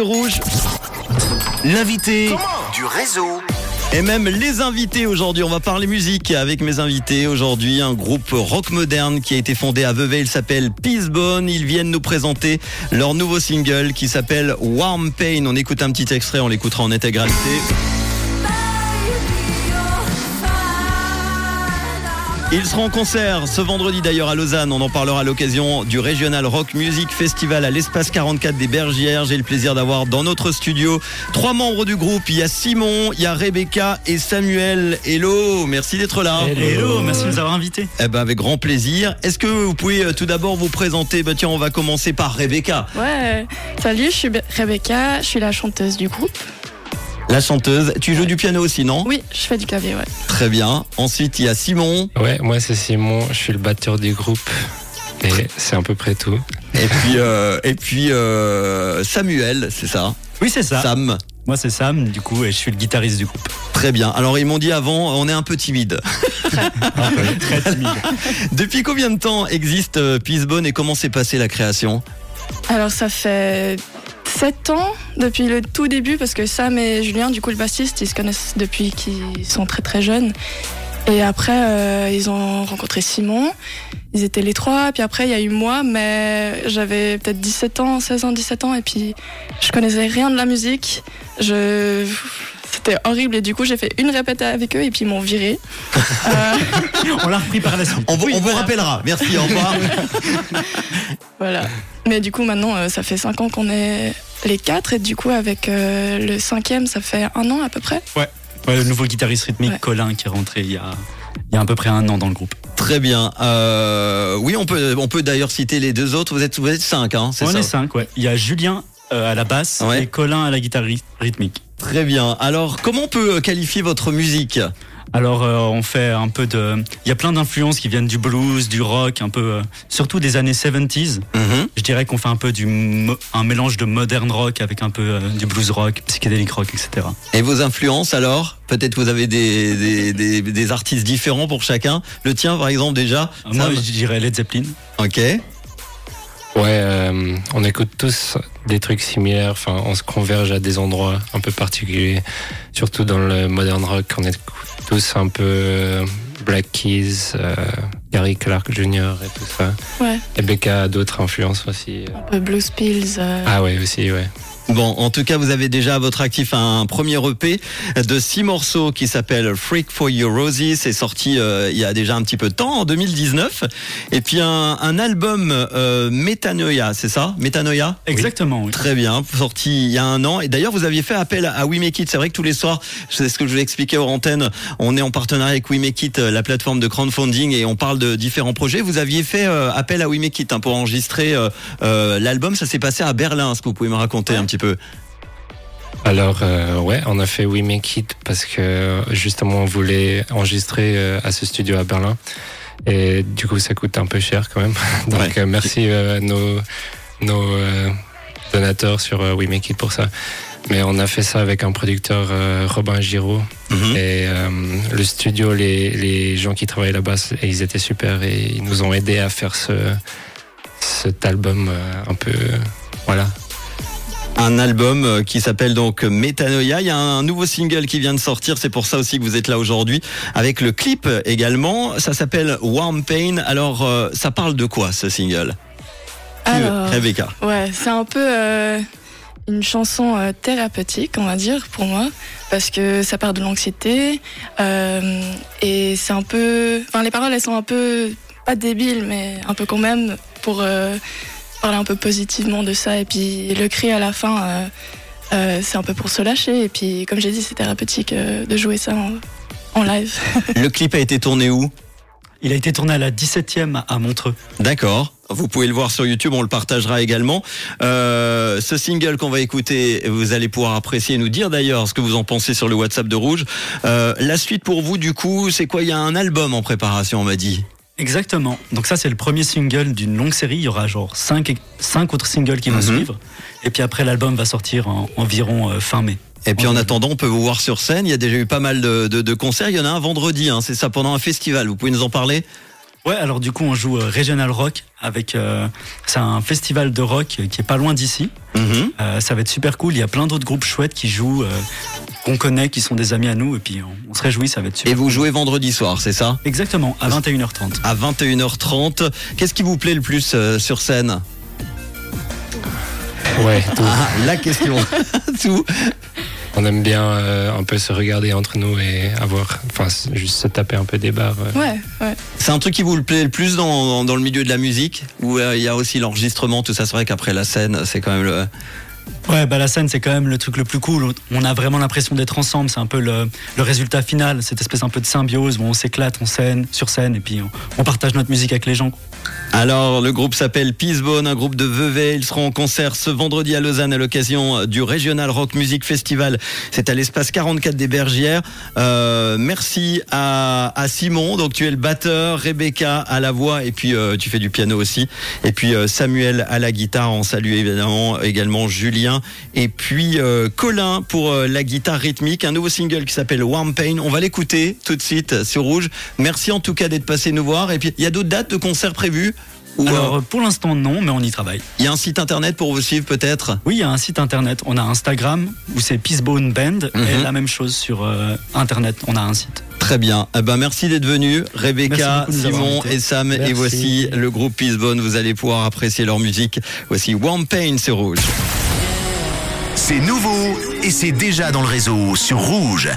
Rouge, l'invité du réseau. et même les invités aujourd'hui. On va parler musique avec mes invités aujourd'hui. Un groupe rock moderne qui a été fondé à Vevey. Il s'appelle Peacebone. Ils viennent nous présenter leur nouveau single qui s'appelle Warm Pain. On écoute un petit extrait, on l'écoutera en intégralité. Ils seront en concert ce vendredi d'ailleurs à Lausanne. On en parlera à l'occasion du Regional Rock Music Festival à l'espace 44 des Bergières. J'ai le plaisir d'avoir dans notre studio trois membres du groupe. Il y a Simon, il y a Rebecca et Samuel. Hello, merci d'être là. Hello, merci de nous avoir invités. Eh ben avec grand plaisir. Est-ce que vous pouvez euh, tout d'abord vous présenter? Bah, Tiens, on va commencer par Rebecca, Ouais, salut, je suis Be- Rebecca, je suis la chanteuse du groupe. La chanteuse. Tu joues du piano aussi, non? Oui, je fais du clavier, ouais. Très bien. Ensuite, il y a Simon. Ouais, moi c'est Simon, je suis le batteur du groupe. Et c'est à peu près tout. Et puis, euh, et puis euh, Samuel, c'est ça? Oui, c'est ça. Sam. Moi, c'est Sam, du coup, et je suis le guitariste du groupe. Très bien. Alors ils m'ont dit avant, on est un peu timide. Très timide. Depuis combien de temps existe euh, Peacebone et comment s'est passée la création? Alors ça fait 7 ans depuis le tout début parce que Sam et Julien, du coup le bassiste, ils se connaissent depuis qu'ils sont très très jeunes. Et après, euh, ils ont rencontré Simon. Ils étaient les trois. Puis après, il y a eu moi, mais j'avais peut-être 17 ans, 16 ans, 17 ans. Et puis, je connaissais rien de la musique. Je... C'était horrible. Et du coup, j'ai fait une répète avec eux et puis ils m'ont viré. Euh, On l'a repris par la suite. On, vous- Oui, on vous rappellera. Merci, au revoir. Voilà. Mais du coup, maintenant, euh, ça fait 5 ans qu'on est les quatre. Et du coup, avec euh, le cinquième, ça fait un an à peu près. Ouais, le nouveau guitariste rythmique, Ouais. Colin, qui est rentré il y a, il y a à peu près un an dans le groupe. Très bien. Euh, oui, on peut, on peut d'ailleurs citer les deux autres. Vous êtes, vous êtes cinq, hein, c'est On ça est cinq, ouais. Il y a Julien euh, à la basse Ouais. et Colin à la guitare ry- rythmique. Très bien. Alors, comment on peut qualifier votre musique? Alors, euh, on fait un peu de. Il y a plein d'influences qui viennent du blues, du rock, un peu. euh, surtout des années 70s. Mhm. Dirais qu'on fait un peu du. un mélange de modern rock avec un peu euh, du blues rock, psychédélique rock, etc. Et vos influences alors? Peut-être vous avez des, des, des, des artistes différents pour chacun. Le tien, par exemple, déjà. Moi, Sam? je dirais Led Zeppelin. Ok. Ouais, euh, on écoute tous des trucs similaires, enfin on se converge à des endroits un peu particuliers, surtout dans le modern rock, on écoute tous un peu euh, Black Keys, euh, Gary Clark Jr. et tout ça. Ouais. Et Becca a d'autres influences aussi. euh. Un peu Blues Pills. euh, Ah ouais aussi, ouais. Bon, en tout cas, vous avez déjà à votre actif un premier EP de six morceaux qui s'appelle Freak for Your Roses. C'est sorti euh, il y a déjà un petit peu de temps, en 2019. Et puis un, un album euh, Metanoia, c'est ça? Metanoia? Exactement, oui. Très bien, sorti il y a un an. Et d'ailleurs, vous aviez fait appel à We Make It. C'est vrai que tous les soirs, c'est ce que je vous expliquais hors antenne, on est en partenariat avec We Make It, euh, la plateforme de crowdfunding, et on parle de différents projets. Vous aviez fait euh, appel à We Make It hein, pour enregistrer euh, l'album. Ça s'est passé à Berlin. Est-ce que vous pouvez me raconter un petit peu Alors euh, ouais, on a fait We Make It parce que justement on voulait enregistrer euh, à ce studio à Berlin et du coup ça coûte un peu cher quand même. Donc Ouais. euh, merci à nos nos donateurs sur We Make It pour ça. Mais on a fait ça avec un producteur Robin Giraud Mhm. et le studio, les, les gens qui travaillaient là-bas, ils étaient super et ils nous ont aidés à faire ce cet album un peu voilà un album euh, qui s'appelle donc Metanoia. Il y a un nouveau single qui vient de sortir, c'est pour ça aussi que vous êtes là aujourd'hui, avec le clip également. Ça s'appelle Warm Pain. Alors, euh, ça parle de quoi ce single? Veut Alors, Rebecca? ouais, c'est un peu euh, une chanson euh, thérapeutique, on va dire, pour moi, parce que ça part de l'anxiété euh, et c'est un peu, enfin les paroles elles sont un peu pas débiles, mais un peu quand même pour euh, parler un peu positivement de ça et puis le cri à la fin. euh, euh, c'est un peu pour se lâcher et puis comme j'ai dit c'est thérapeutique euh, de jouer ça en, en live. Le clip a été tourné où? Il a été tourné à la 17e à Montreux. D'accord. Vous pouvez le voir sur YouTube, on le partagera également. Euh, ce single qu'on va écouter, vous allez pouvoir apprécier et nous dire d'ailleurs ce que vous en pensez sur le WhatsApp de Rouge. Euh, la suite pour vous, du coup, c'est quoi? Il y a un album en préparation, on m'a dit. Exactement. Donc ça, c'est le premier single d'une longue série. Il y aura genre cinq, cinq autres singles qui vont Mhm. suivre. Et puis après, l'album va sortir en, environ euh, fin mai. Et puis en attendant, on peut vous voir sur scène. Il y a déjà eu pas mal de, de- de concerts. Il y en a un vendredi, hein, c'est ça, pendant un festival. Vous pouvez nous en parler? Ouais, alors du coup, on joue euh, Regional Rock avec. euh, c'est un festival de rock qui est pas loin d'ici. Mhm. Euh, ça va être super cool. Il y a plein d'autres groupes chouettes qui jouent, qu'on connaît, qui sont des amis à nous, et puis on, on se réjouit, ça va être super. Et vous jouez vendredi soir, c'est ça? Exactement, à 21h30. À 21h30. Qu'est-ce qui vous plaît le plus euh, sur scène? Ouais, tout. Ah, la question. Tout. On aime bien euh, un peu se regarder entre nous et avoir, enfin, juste se taper un peu des barres. euh. Ouais, ouais. C'est un truc qui vous plaît le plus dans, dans, dans le milieu de la musique? Euh, il y a aussi l'enregistrement, tout ça? C'est vrai qu'après la scène, c'est quand même le... Ouais, bah la scène c'est quand même le truc le plus cool. On a vraiment l'impression d'être ensemble. C'est un peu le, résultat final, cette espèce un peu de symbiose où on s'éclate scène, sur scène, et puis on, partage notre musique avec les gens. Alors, le groupe s'appelle Peacebone, un groupe de Vevey. Ils seront en concert ce vendredi à Lausanne à l'occasion du Regional Rock Music Festival. C'est à l'espace 44 des Bergières. Euh, merci à, Simon, donc tu es le batteur, Rebecca à la voix et puis euh, tu fais du piano aussi. Et puis euh, Samuel à la guitare. On salue évidemment également Julien et puis euh, Colin pour euh, la guitare rythmique. Un nouveau single qui s'appelle Warm Pain. On va l'écouter tout de suite sur Rouge. Merci en tout cas d'être passé nous voir. Et puis il y a d'autres dates de concerts prévues ou euh, Alors pour l'instant non, mais on y travaille. il y a un site internet pour vous suivre peut-être? Oui, il y a un site internet. On a Instagram où c'est Peacebone Band Mhm. et la même chose sur euh, internet. On a un site. Très bien. Eh ben, merci d'être venu, Rebecca, Simon et Sam. Et voici le groupe Peacebone. Vous allez pouvoir apprécier leur musique. Voici Warm Pain, c'est rouge. C'est nouveau et c'est déjà dans le réseau sur Rouge.